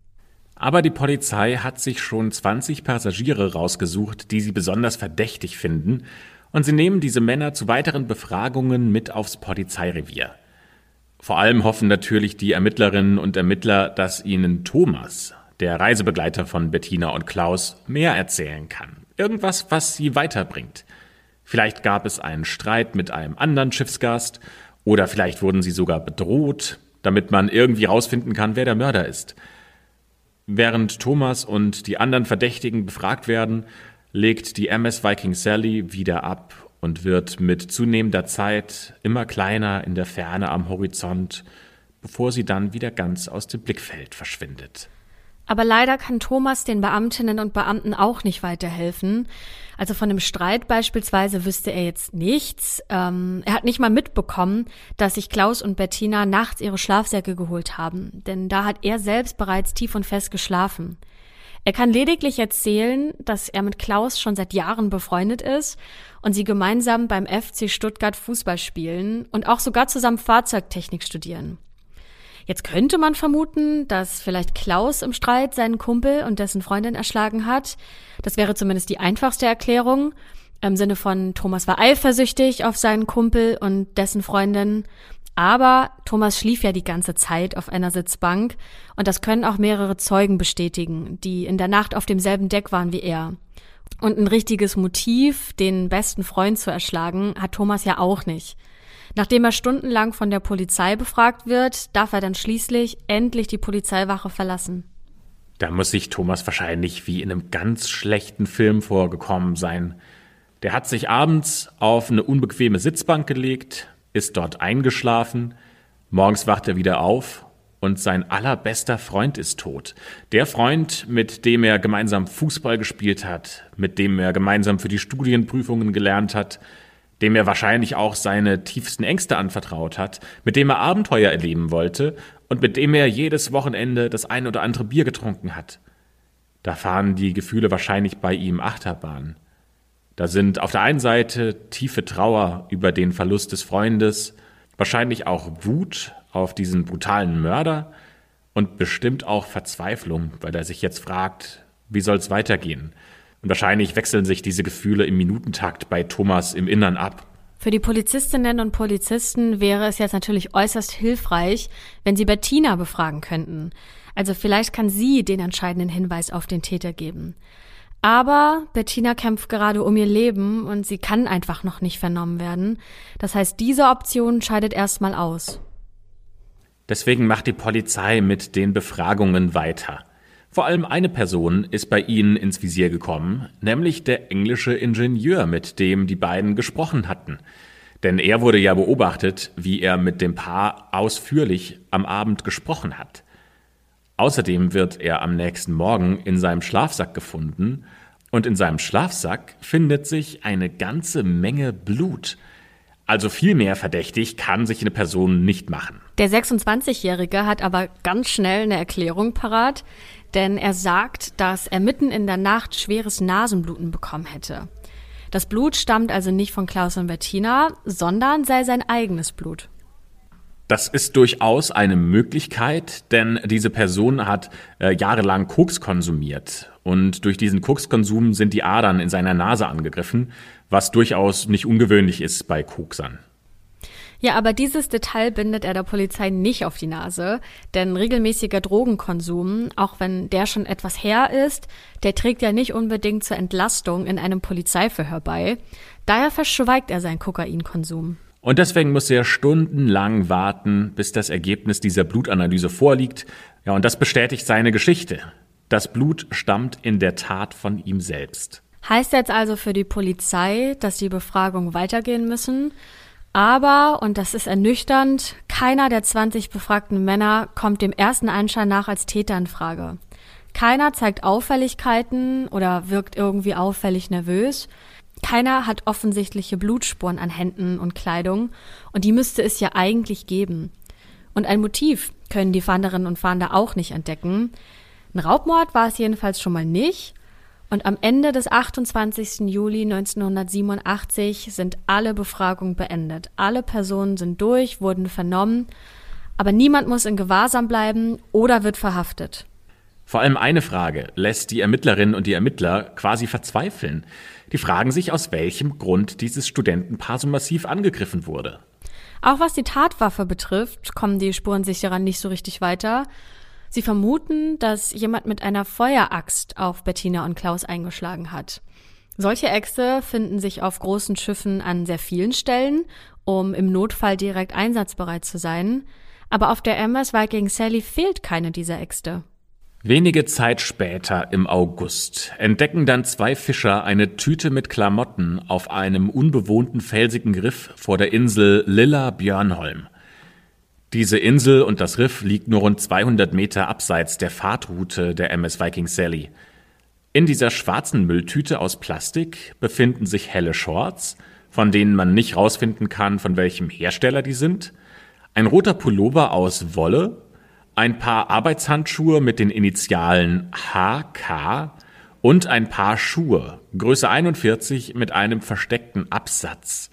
Aber die Polizei hat sich schon 20 Passagiere rausgesucht, die sie besonders verdächtig finden und sie nehmen diese Männer zu weiteren Befragungen mit aufs Polizeirevier. Vor allem hoffen natürlich die Ermittlerinnen und Ermittler, dass ihnen Thomas, der Reisebegleiter von Bettina und Klaus, mehr erzählen kann. Irgendwas, was sie weiterbringt. Vielleicht gab es einen Streit mit einem anderen Schiffsgast oder vielleicht wurden sie sogar bedroht, damit man irgendwie rausfinden kann, wer der Mörder ist. Während Thomas und die anderen Verdächtigen befragt werden, legt die MS Viking Sally wieder ab und wird mit zunehmender Zeit immer kleiner in der Ferne am Horizont, bevor sie dann wieder ganz aus dem Blickfeld verschwindet. Aber leider kann Thomas den Beamtinnen und Beamten auch nicht weiterhelfen. Also von dem Streit beispielsweise wüsste er jetzt nichts. Ähm, er hat nicht mal mitbekommen, dass sich Klaus und Bettina nachts ihre Schlafsäcke geholt haben, denn da hat er selbst bereits tief und fest geschlafen. Er kann lediglich erzählen, dass er mit Klaus schon seit Jahren befreundet ist und sie gemeinsam beim FC Stuttgart Fußball spielen und auch sogar zusammen Fahrzeugtechnik studieren. Jetzt könnte man vermuten, dass vielleicht Klaus im Streit seinen Kumpel und dessen Freundin erschlagen hat. Das wäre zumindest die einfachste Erklärung. Im Sinne von Thomas war eifersüchtig auf seinen Kumpel und dessen Freundin. Aber Thomas schlief ja die ganze Zeit auf einer Sitzbank und das können auch mehrere Zeugen bestätigen, die in der Nacht auf demselben Deck waren wie er. Und ein richtiges Motiv, den besten Freund zu erschlagen, hat Thomas ja auch nicht. Nachdem er stundenlang von der Polizei befragt wird, darf er dann schließlich endlich die Polizeiwache verlassen. Da muss sich Thomas wahrscheinlich wie in einem ganz schlechten Film vorgekommen sein. Der hat sich abends auf eine unbequeme Sitzbank gelegt, ist dort eingeschlafen, morgens wacht er wieder auf und sein allerbester Freund ist tot. Der Freund, mit dem er gemeinsam Fußball gespielt hat, mit dem er gemeinsam für die Studienprüfungen gelernt hat, dem er wahrscheinlich auch seine tiefsten Ängste anvertraut hat, mit dem er Abenteuer erleben wollte und mit dem er jedes Wochenende das ein oder andere Bier getrunken hat. Da fahren die Gefühle wahrscheinlich bei ihm Achterbahn. Da sind auf der einen Seite tiefe Trauer über den Verlust des Freundes, wahrscheinlich auch Wut auf diesen brutalen Mörder und bestimmt auch Verzweiflung, weil er sich jetzt fragt, wie soll's weitergehen? Und wahrscheinlich wechseln sich diese Gefühle im Minutentakt bei Thomas im Innern ab. Für die Polizistinnen und Polizisten wäre es jetzt natürlich äußerst hilfreich, wenn sie Bettina befragen könnten. Also vielleicht kann sie den entscheidenden Hinweis auf den Täter geben. Aber Bettina kämpft gerade um ihr Leben und sie kann einfach noch nicht vernommen werden. Das heißt, diese Option scheidet erstmal aus. Deswegen macht die Polizei mit den Befragungen weiter. Vor allem eine Person ist bei ihnen ins Visier gekommen, nämlich der englische Ingenieur, mit dem die beiden gesprochen hatten. Denn er wurde ja beobachtet, wie er mit dem Paar ausführlich am Abend gesprochen hat. Außerdem wird er am nächsten Morgen in seinem Schlafsack gefunden und in seinem Schlafsack findet sich eine ganze Menge Blut. Also viel mehr verdächtig kann sich eine Person nicht machen. Der 26-Jährige hat aber ganz schnell eine Erklärung parat denn er sagt, dass er mitten in der Nacht schweres Nasenbluten bekommen hätte. Das Blut stammt also nicht von Klaus und Bettina, sondern sei sein eigenes Blut. Das ist durchaus eine Möglichkeit, denn diese Person hat äh, jahrelang Koks konsumiert und durch diesen Kokskonsum sind die Adern in seiner Nase angegriffen, was durchaus nicht ungewöhnlich ist bei Koksern. Ja, aber dieses Detail bindet er der Polizei nicht auf die Nase, denn regelmäßiger Drogenkonsum, auch wenn der schon etwas her ist, der trägt ja nicht unbedingt zur Entlastung in einem Polizeiverhör bei. Daher verschweigt er seinen Kokainkonsum. Und deswegen muss er stundenlang warten, bis das Ergebnis dieser Blutanalyse vorliegt. Ja, und das bestätigt seine Geschichte. Das Blut stammt in der Tat von ihm selbst. Heißt jetzt also für die Polizei, dass die Befragung weitergehen müssen? Aber, und das ist ernüchternd, keiner der 20 befragten Männer kommt dem ersten Anschein nach als Täter in Frage. Keiner zeigt Auffälligkeiten oder wirkt irgendwie auffällig nervös. Keiner hat offensichtliche Blutspuren an Händen und Kleidung und die müsste es ja eigentlich geben. Und ein Motiv können die Fahnderinnen und Fahnder auch nicht entdecken. Ein Raubmord war es jedenfalls schon mal nicht und am Ende des 28. Juli 1987 sind alle Befragungen beendet. Alle Personen sind durch, wurden vernommen, aber niemand muss in Gewahrsam bleiben oder wird verhaftet. Vor allem eine Frage lässt die Ermittlerinnen und die Ermittler quasi verzweifeln. Die fragen sich, aus welchem Grund dieses Studentenpaar so massiv angegriffen wurde. Auch was die Tatwaffe betrifft, kommen die Spurensicherer nicht so richtig weiter. Sie vermuten, dass jemand mit einer Feueraxt auf Bettina und Klaus eingeschlagen hat. Solche Äxte finden sich auf großen Schiffen an sehr vielen Stellen, um im Notfall direkt einsatzbereit zu sein. Aber auf der MS Viking Sally fehlt keine dieser Äxte. Wenige Zeit später, im August, entdecken dann zwei Fischer eine Tüte mit Klamotten auf einem unbewohnten felsigen Riff vor der Insel Lilla Björnholm. Diese Insel und das Riff liegt nur rund 200 Meter abseits der Fahrtroute der MS Viking Sally. In dieser schwarzen Mülltüte aus Plastik befinden sich helle Shorts, von denen man nicht rausfinden kann, von welchem Hersteller die sind, ein roter Pullover aus Wolle, ein paar Arbeitshandschuhe mit den Initialen HK und ein paar Schuhe, Größe 41 mit einem versteckten Absatz.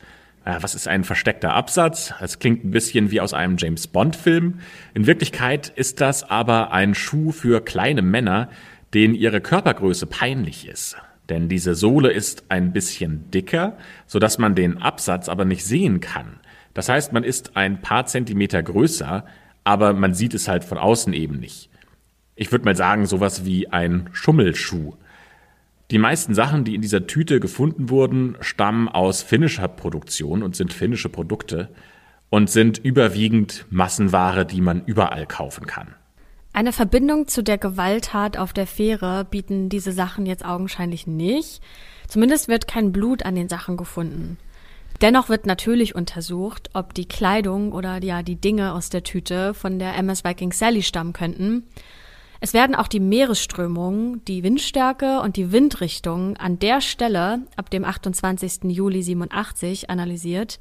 Ja, was ist ein versteckter Absatz? Es klingt ein bisschen wie aus einem James Bond-Film. In Wirklichkeit ist das aber ein Schuh für kleine Männer, denen ihre Körpergröße peinlich ist. Denn diese Sohle ist ein bisschen dicker, sodass man den Absatz aber nicht sehen kann. Das heißt, man ist ein paar Zentimeter größer, aber man sieht es halt von außen eben nicht. Ich würde mal sagen, sowas wie ein Schummelschuh. Die meisten Sachen, die in dieser Tüte gefunden wurden, stammen aus finnischer Produktion und sind finnische Produkte und sind überwiegend Massenware, die man überall kaufen kann. Eine Verbindung zu der Gewalttat auf der Fähre bieten diese Sachen jetzt augenscheinlich nicht. Zumindest wird kein Blut an den Sachen gefunden. Dennoch wird natürlich untersucht, ob die Kleidung oder ja die Dinge aus der Tüte von der MS Viking Sally stammen könnten. Es werden auch die Meeresströmungen, die Windstärke und die Windrichtung an der Stelle ab dem 28. Juli 87 analysiert.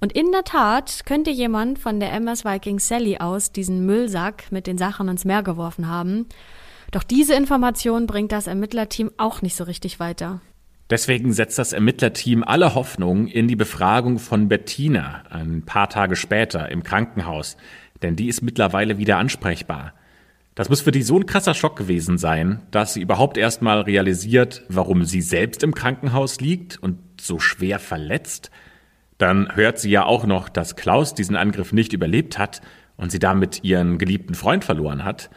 Und in der Tat könnte jemand von der MS Viking Sally aus diesen Müllsack mit den Sachen ins Meer geworfen haben. Doch diese Information bringt das Ermittlerteam auch nicht so richtig weiter. Deswegen setzt das Ermittlerteam alle Hoffnung in die Befragung von Bettina ein paar Tage später im Krankenhaus, denn die ist mittlerweile wieder ansprechbar. Das muss für die so ein krasser Schock gewesen sein, dass sie überhaupt erstmal realisiert, warum sie selbst im Krankenhaus liegt und so schwer verletzt. Dann hört sie ja auch noch, dass Klaus diesen Angriff nicht überlebt hat und sie damit ihren geliebten Freund verloren hat.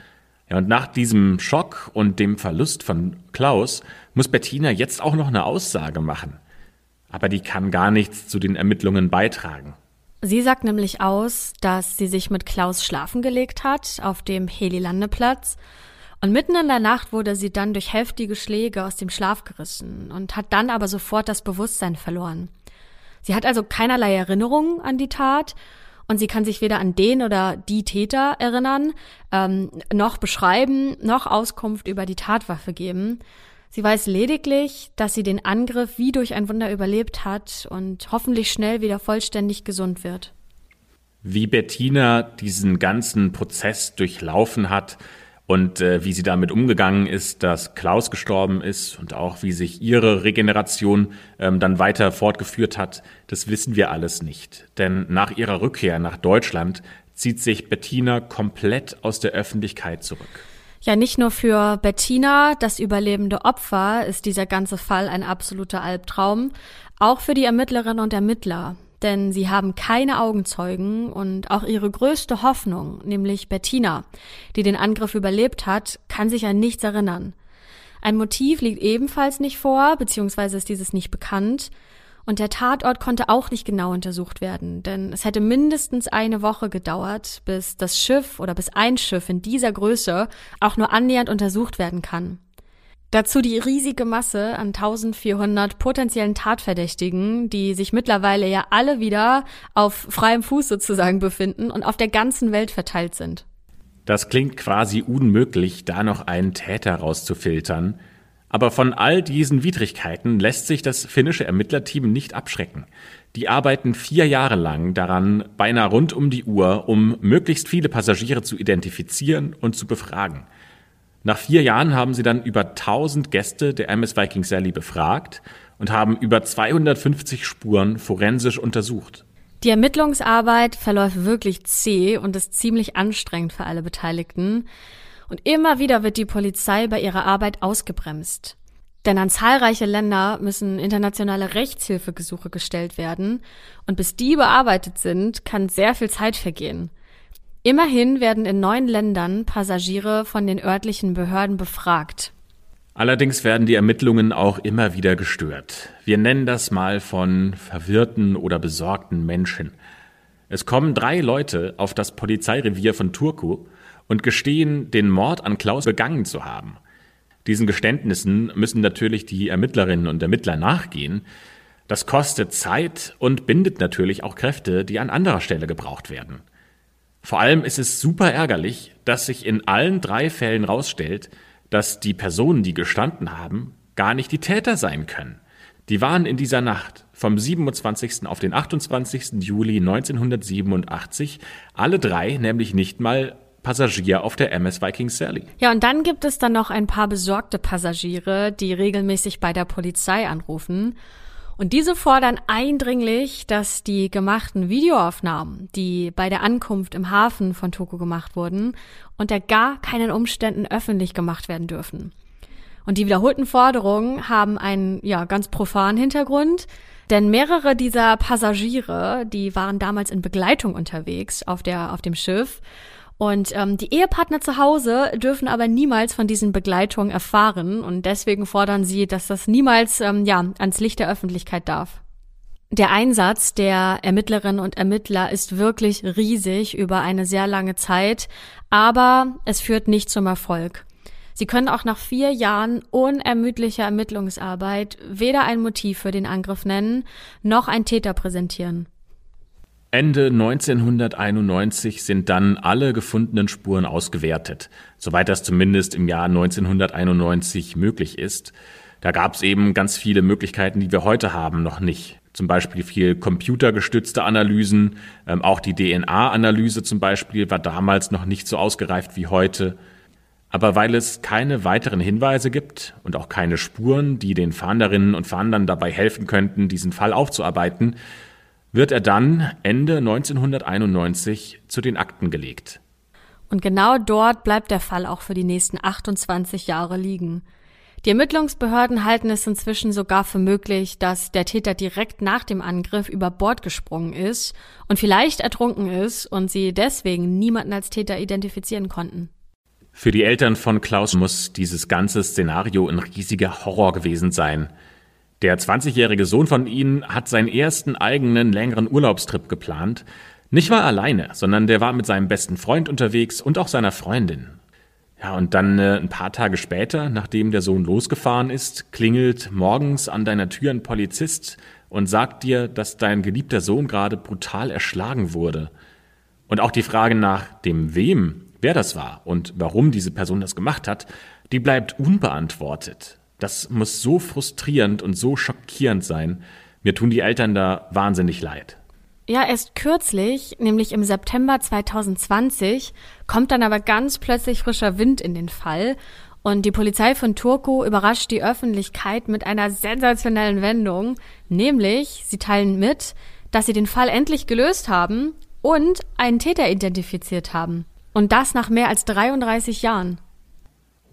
Ja, und nach diesem Schock und dem Verlust von Klaus muss Bettina jetzt auch noch eine Aussage machen. Aber die kann gar nichts zu den Ermittlungen beitragen. Sie sagt nämlich aus, dass sie sich mit Klaus schlafen gelegt hat auf dem Heli-Landeplatz und mitten in der Nacht wurde sie dann durch heftige Schläge aus dem Schlaf gerissen und hat dann aber sofort das Bewusstsein verloren. Sie hat also keinerlei Erinnerungen an die Tat und sie kann sich weder an den oder die Täter erinnern, ähm, noch beschreiben, noch Auskunft über die Tatwaffe geben. Sie weiß lediglich, dass sie den Angriff wie durch ein Wunder überlebt hat und hoffentlich schnell wieder vollständig gesund wird. Wie Bettina diesen ganzen Prozess durchlaufen hat, und äh, wie sie damit umgegangen ist, dass Klaus gestorben ist und auch wie sich ihre Regeneration ähm, dann weiter fortgeführt hat, das wissen wir alles nicht. Denn nach ihrer Rückkehr nach Deutschland zieht sich Bettina komplett aus der Öffentlichkeit zurück. Ja, nicht nur für Bettina, das überlebende Opfer, ist dieser ganze Fall ein absoluter Albtraum, auch für die Ermittlerinnen und Ermittler denn sie haben keine Augenzeugen und auch ihre größte Hoffnung, nämlich Bettina, die den Angriff überlebt hat, kann sich an nichts erinnern. Ein Motiv liegt ebenfalls nicht vor, beziehungsweise ist dieses nicht bekannt. Und der Tatort konnte auch nicht genau untersucht werden, denn es hätte mindestens eine Woche gedauert, bis das Schiff oder bis ein Schiff in dieser Größe auch nur annähernd untersucht werden kann. Dazu die riesige Masse an 1400 potenziellen Tatverdächtigen, die sich mittlerweile ja alle wieder auf freiem Fuß sozusagen befinden und auf der ganzen Welt verteilt sind. Das klingt quasi unmöglich, da noch einen Täter rauszufiltern. Aber von all diesen Widrigkeiten lässt sich das finnische Ermittlerteam nicht abschrecken. Die arbeiten vier Jahre lang daran, beinahe rund um die Uhr, um möglichst viele Passagiere zu identifizieren und zu befragen. Nach vier Jahren haben sie dann über 1000 Gäste der MS Viking Sally befragt und haben über 250 Spuren forensisch untersucht. Die Ermittlungsarbeit verläuft wirklich zäh und ist ziemlich anstrengend für alle Beteiligten. Und immer wieder wird die Polizei bei ihrer Arbeit ausgebremst. Denn an zahlreiche Länder müssen internationale Rechtshilfegesuche gestellt werden. Und bis die bearbeitet sind, kann sehr viel Zeit vergehen. Immerhin werden in neun Ländern Passagiere von den örtlichen Behörden befragt. Allerdings werden die Ermittlungen auch immer wieder gestört. Wir nennen das mal von verwirrten oder besorgten Menschen. Es kommen drei Leute auf das Polizeirevier von Turku und gestehen, den Mord an Klaus begangen zu haben. Diesen Geständnissen müssen natürlich die Ermittlerinnen und Ermittler nachgehen. Das kostet Zeit und bindet natürlich auch Kräfte, die an anderer Stelle gebraucht werden. Vor allem ist es super ärgerlich, dass sich in allen drei Fällen rausstellt, dass die Personen, die gestanden haben, gar nicht die Täter sein können. Die waren in dieser Nacht vom 27. auf den 28. Juli 1987 alle drei nämlich nicht mal Passagier auf der MS Viking Sally. Ja, und dann gibt es dann noch ein paar besorgte Passagiere, die regelmäßig bei der Polizei anrufen. Und diese fordern eindringlich, dass die gemachten Videoaufnahmen, die bei der Ankunft im Hafen von Toko gemacht wurden, unter gar keinen Umständen öffentlich gemacht werden dürfen. Und die wiederholten Forderungen haben einen, ja, ganz profanen Hintergrund. Denn mehrere dieser Passagiere, die waren damals in Begleitung unterwegs auf der, auf dem Schiff und ähm, die Ehepartner zu Hause dürfen aber niemals von diesen Begleitungen erfahren und deswegen fordern sie, dass das niemals ähm, ja ans Licht der Öffentlichkeit darf. Der Einsatz der Ermittlerinnen und Ermittler ist wirklich riesig über eine sehr lange Zeit, aber es führt nicht zum Erfolg. Sie können auch nach vier Jahren unermüdlicher Ermittlungsarbeit weder ein Motiv für den Angriff nennen, noch ein Täter präsentieren. Ende 1991 sind dann alle gefundenen Spuren ausgewertet, soweit das zumindest im Jahr 1991 möglich ist. Da gab es eben ganz viele Möglichkeiten, die wir heute haben, noch nicht. Zum Beispiel viel computergestützte Analysen, ähm, auch die DNA-Analyse zum Beispiel war damals noch nicht so ausgereift wie heute. Aber weil es keine weiteren Hinweise gibt und auch keine Spuren, die den Fahnderinnen und Fahndern dabei helfen könnten, diesen Fall aufzuarbeiten, wird er dann Ende 1991 zu den Akten gelegt. Und genau dort bleibt der Fall auch für die nächsten 28 Jahre liegen. Die Ermittlungsbehörden halten es inzwischen sogar für möglich, dass der Täter direkt nach dem Angriff über Bord gesprungen ist und vielleicht ertrunken ist und sie deswegen niemanden als Täter identifizieren konnten. Für die Eltern von Klaus muss dieses ganze Szenario ein riesiger Horror gewesen sein. Der 20-jährige Sohn von ihnen hat seinen ersten eigenen längeren Urlaubstrip geplant. Nicht mal alleine, sondern der war mit seinem besten Freund unterwegs und auch seiner Freundin. Ja, und dann äh, ein paar Tage später, nachdem der Sohn losgefahren ist, klingelt morgens an deiner Tür ein Polizist und sagt dir, dass dein geliebter Sohn gerade brutal erschlagen wurde. Und auch die Frage nach dem wem, wer das war und warum diese Person das gemacht hat, die bleibt unbeantwortet. Das muss so frustrierend und so schockierend sein. Mir tun die Eltern da wahnsinnig leid. Ja, erst kürzlich, nämlich im September 2020, kommt dann aber ganz plötzlich frischer Wind in den Fall und die Polizei von Turku überrascht die Öffentlichkeit mit einer sensationellen Wendung, nämlich sie teilen mit, dass sie den Fall endlich gelöst haben und einen Täter identifiziert haben. Und das nach mehr als 33 Jahren.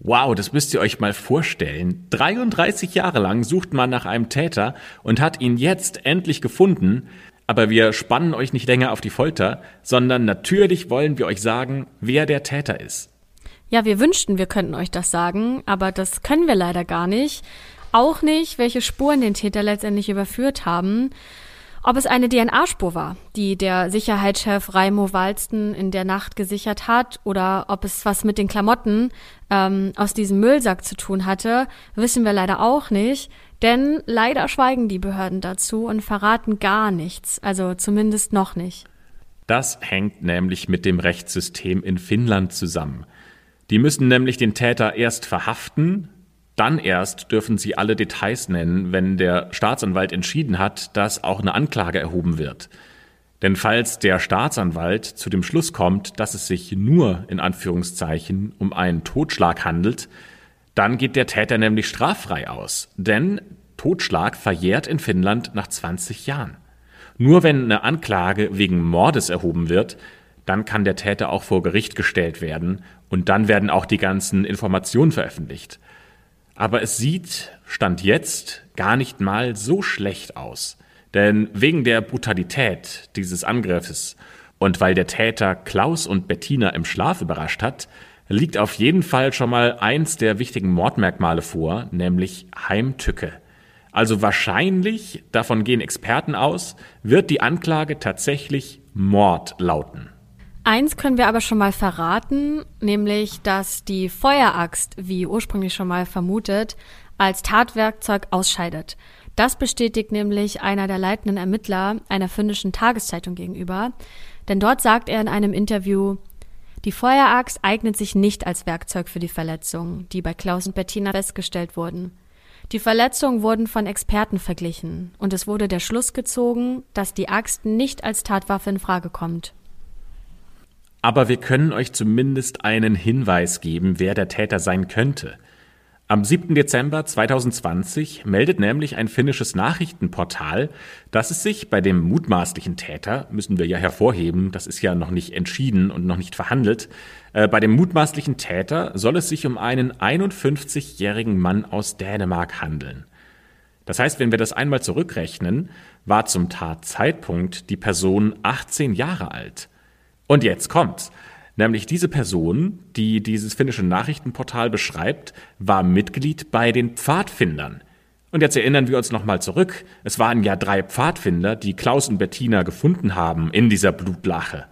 Wow, das müsst ihr euch mal vorstellen. 33 Jahre lang sucht man nach einem Täter und hat ihn jetzt endlich gefunden. Aber wir spannen euch nicht länger auf die Folter, sondern natürlich wollen wir euch sagen, wer der Täter ist. Ja, wir wünschten, wir könnten euch das sagen, aber das können wir leider gar nicht. Auch nicht, welche Spuren den Täter letztendlich überführt haben. Ob es eine DNA-Spur war, die der Sicherheitschef Raimo Walsten in der Nacht gesichert hat, oder ob es was mit den Klamotten ähm, aus diesem Müllsack zu tun hatte, wissen wir leider auch nicht. Denn leider schweigen die Behörden dazu und verraten gar nichts, also zumindest noch nicht. Das hängt nämlich mit dem Rechtssystem in Finnland zusammen. Die müssen nämlich den Täter erst verhaften, dann erst dürfen sie alle Details nennen, wenn der Staatsanwalt entschieden hat, dass auch eine Anklage erhoben wird. Denn falls der Staatsanwalt zu dem Schluss kommt, dass es sich nur in Anführungszeichen um einen Totschlag handelt, dann geht der Täter nämlich straffrei aus. Denn Totschlag verjährt in Finnland nach 20 Jahren. Nur wenn eine Anklage wegen Mordes erhoben wird, dann kann der Täter auch vor Gericht gestellt werden und dann werden auch die ganzen Informationen veröffentlicht. Aber es sieht, stand jetzt, gar nicht mal so schlecht aus. Denn wegen der Brutalität dieses Angriffes und weil der Täter Klaus und Bettina im Schlaf überrascht hat, liegt auf jeden Fall schon mal eins der wichtigen Mordmerkmale vor, nämlich Heimtücke. Also wahrscheinlich, davon gehen Experten aus, wird die Anklage tatsächlich Mord lauten. Eins können wir aber schon mal verraten, nämlich, dass die Feueraxt, wie ursprünglich schon mal vermutet, als Tatwerkzeug ausscheidet. Das bestätigt nämlich einer der leitenden Ermittler einer finnischen Tageszeitung gegenüber, denn dort sagt er in einem Interview, die Feueraxt eignet sich nicht als Werkzeug für die Verletzungen, die bei Klaus und Bettina festgestellt wurden. Die Verletzungen wurden von Experten verglichen und es wurde der Schluss gezogen, dass die Axt nicht als Tatwaffe in Frage kommt. Aber wir können euch zumindest einen Hinweis geben, wer der Täter sein könnte. Am 7. Dezember 2020 meldet nämlich ein finnisches Nachrichtenportal, dass es sich bei dem mutmaßlichen Täter, müssen wir ja hervorheben, das ist ja noch nicht entschieden und noch nicht verhandelt, äh, bei dem mutmaßlichen Täter soll es sich um einen 51-jährigen Mann aus Dänemark handeln. Das heißt, wenn wir das einmal zurückrechnen, war zum Tatzeitpunkt die Person 18 Jahre alt. Und jetzt kommt's. Nämlich diese Person, die dieses finnische Nachrichtenportal beschreibt, war Mitglied bei den Pfadfindern. Und jetzt erinnern wir uns nochmal zurück. Es waren ja drei Pfadfinder, die Klaus und Bettina gefunden haben in dieser Blutlache.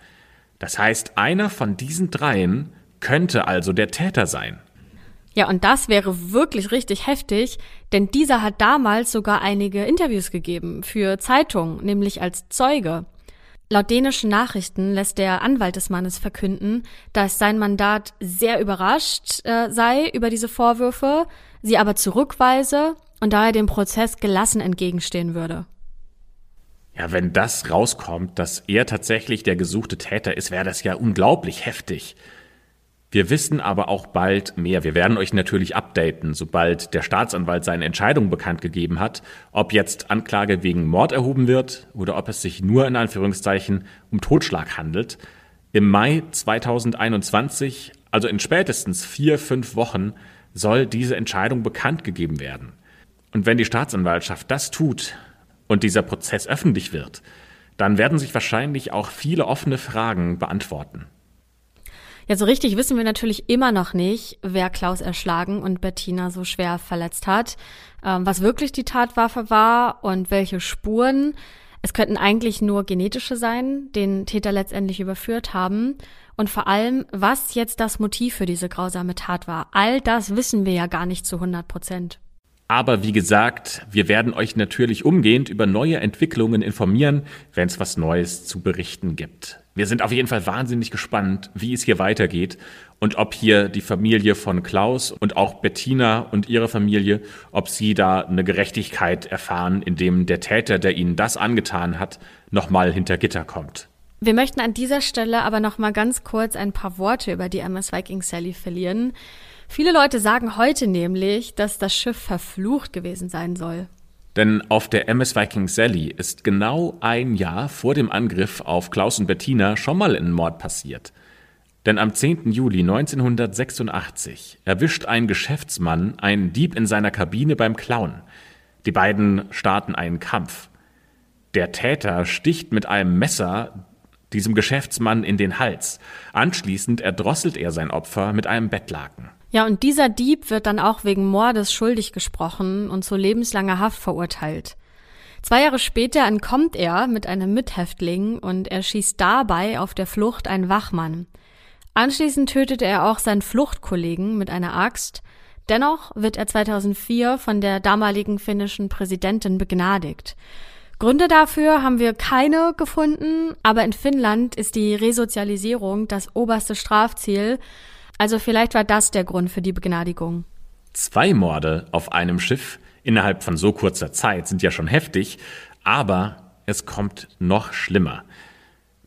Das heißt, einer von diesen dreien könnte also der Täter sein. Ja, und das wäre wirklich richtig heftig, denn dieser hat damals sogar einige Interviews gegeben für Zeitungen, nämlich als Zeuge. Laut dänischen Nachrichten lässt der Anwalt des Mannes verkünden, dass sein Mandat sehr überrascht äh, sei über diese Vorwürfe, sie aber zurückweise und daher dem Prozess gelassen entgegenstehen würde. Ja, wenn das rauskommt, dass er tatsächlich der gesuchte Täter ist, wäre das ja unglaublich heftig. Wir wissen aber auch bald mehr. Wir werden euch natürlich updaten, sobald der Staatsanwalt seine Entscheidung bekannt gegeben hat, ob jetzt Anklage wegen Mord erhoben wird oder ob es sich nur in Anführungszeichen um Totschlag handelt. Im Mai 2021, also in spätestens vier, fünf Wochen, soll diese Entscheidung bekannt gegeben werden. Und wenn die Staatsanwaltschaft das tut und dieser Prozess öffentlich wird, dann werden sich wahrscheinlich auch viele offene Fragen beantworten. Ja, so richtig wissen wir natürlich immer noch nicht, wer Klaus erschlagen und Bettina so schwer verletzt hat, ähm, was wirklich die Tatwaffe war und welche Spuren. Es könnten eigentlich nur genetische sein, den Täter letztendlich überführt haben. Und vor allem, was jetzt das Motiv für diese grausame Tat war. All das wissen wir ja gar nicht zu 100 Prozent. Aber wie gesagt, wir werden euch natürlich umgehend über neue Entwicklungen informieren, wenn es was Neues zu berichten gibt. Wir sind auf jeden Fall wahnsinnig gespannt, wie es hier weitergeht und ob hier die Familie von Klaus und auch Bettina und ihre Familie, ob sie da eine Gerechtigkeit erfahren, indem der Täter, der ihnen das angetan hat, nochmal hinter Gitter kommt. Wir möchten an dieser Stelle aber noch mal ganz kurz ein paar Worte über die MS Viking Sally verlieren. Viele Leute sagen heute nämlich, dass das Schiff verflucht gewesen sein soll. Denn auf der MS Viking Sally ist genau ein Jahr vor dem Angriff auf Klaus und Bettina schon mal ein Mord passiert. Denn am 10. Juli 1986 erwischt ein Geschäftsmann einen Dieb in seiner Kabine beim Klauen. Die beiden starten einen Kampf. Der Täter sticht mit einem Messer diesem Geschäftsmann in den Hals. Anschließend erdrosselt er sein Opfer mit einem Bettlaken. Ja, und dieser Dieb wird dann auch wegen Mordes schuldig gesprochen und zu lebenslanger Haft verurteilt. Zwei Jahre später entkommt er mit einem Mithäftling und erschießt dabei auf der Flucht einen Wachmann. Anschließend tötet er auch seinen Fluchtkollegen mit einer Axt. Dennoch wird er 2004 von der damaligen finnischen Präsidentin begnadigt. Gründe dafür haben wir keine gefunden, aber in Finnland ist die Resozialisierung das oberste Strafziel also vielleicht war das der Grund für die Begnadigung. Zwei Morde auf einem Schiff innerhalb von so kurzer Zeit sind ja schon heftig, aber es kommt noch schlimmer.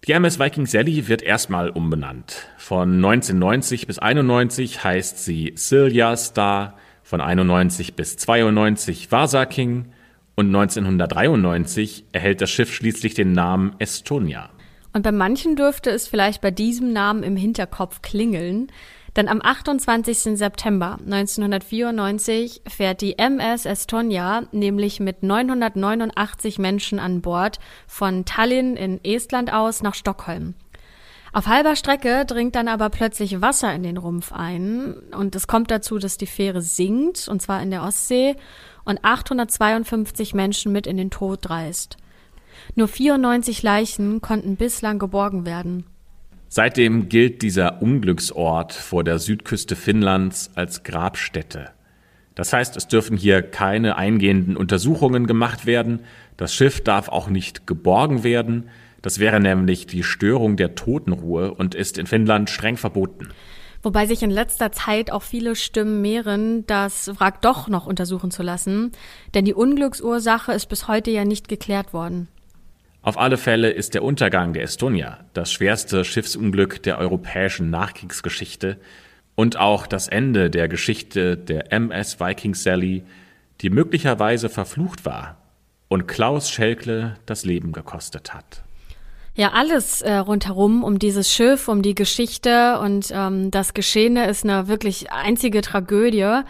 Die MS Viking Sally wird erstmal umbenannt. Von 1990 bis 91 heißt sie Silja Star, von 91 bis 92 Vasa King und 1993 erhält das Schiff schließlich den Namen Estonia. Und bei manchen dürfte es vielleicht bei diesem Namen im Hinterkopf klingeln, denn am 28. September 1994 fährt die MS Estonia nämlich mit 989 Menschen an Bord von Tallinn in Estland aus nach Stockholm. Auf halber Strecke dringt dann aber plötzlich Wasser in den Rumpf ein und es kommt dazu, dass die Fähre sinkt, und zwar in der Ostsee, und 852 Menschen mit in den Tod reißt. Nur 94 Leichen konnten bislang geborgen werden. Seitdem gilt dieser Unglücksort vor der Südküste Finnlands als Grabstätte. Das heißt, es dürfen hier keine eingehenden Untersuchungen gemacht werden, das Schiff darf auch nicht geborgen werden, das wäre nämlich die Störung der Totenruhe und ist in Finnland streng verboten. Wobei sich in letzter Zeit auch viele Stimmen mehren, das Wrack doch noch untersuchen zu lassen, denn die Unglücksursache ist bis heute ja nicht geklärt worden. Auf alle Fälle ist der Untergang der Estonia das schwerste Schiffsunglück der europäischen Nachkriegsgeschichte und auch das Ende der Geschichte der MS Viking Sally, die möglicherweise verflucht war und Klaus Schelkle das Leben gekostet hat. Ja, alles äh, rundherum um dieses Schiff, um die Geschichte und ähm, das Geschehene ist eine wirklich einzige Tragödie.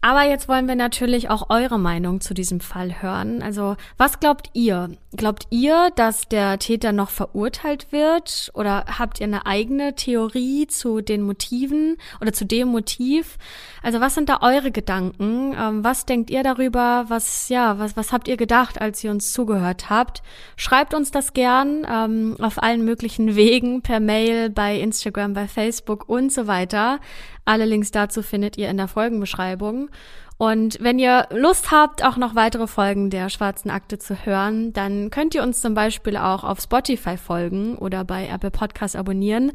Aber jetzt wollen wir natürlich auch eure Meinung zu diesem Fall hören. Also, was glaubt ihr? Glaubt ihr, dass der Täter noch verurteilt wird? Oder habt ihr eine eigene Theorie zu den Motiven oder zu dem Motiv? Also, was sind da eure Gedanken? Ähm, was denkt ihr darüber? Was, ja, was, was habt ihr gedacht, als ihr uns zugehört habt? Schreibt uns das gern ähm, auf allen möglichen Wegen, per Mail, bei Instagram, bei Facebook und so weiter. Alle Links dazu findet ihr in der Folgenbeschreibung. Und wenn ihr Lust habt, auch noch weitere Folgen der Schwarzen Akte zu hören, dann könnt ihr uns zum Beispiel auch auf Spotify folgen oder bei Apple Podcasts abonnieren.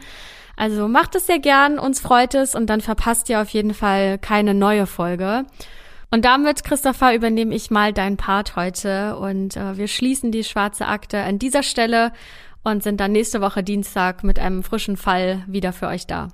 Also macht es sehr gern, uns freut es und dann verpasst ihr auf jeden Fall keine neue Folge. Und damit, Christopher, übernehme ich mal deinen Part heute und äh, wir schließen die schwarze Akte an dieser Stelle und sind dann nächste Woche Dienstag mit einem frischen Fall wieder für euch da.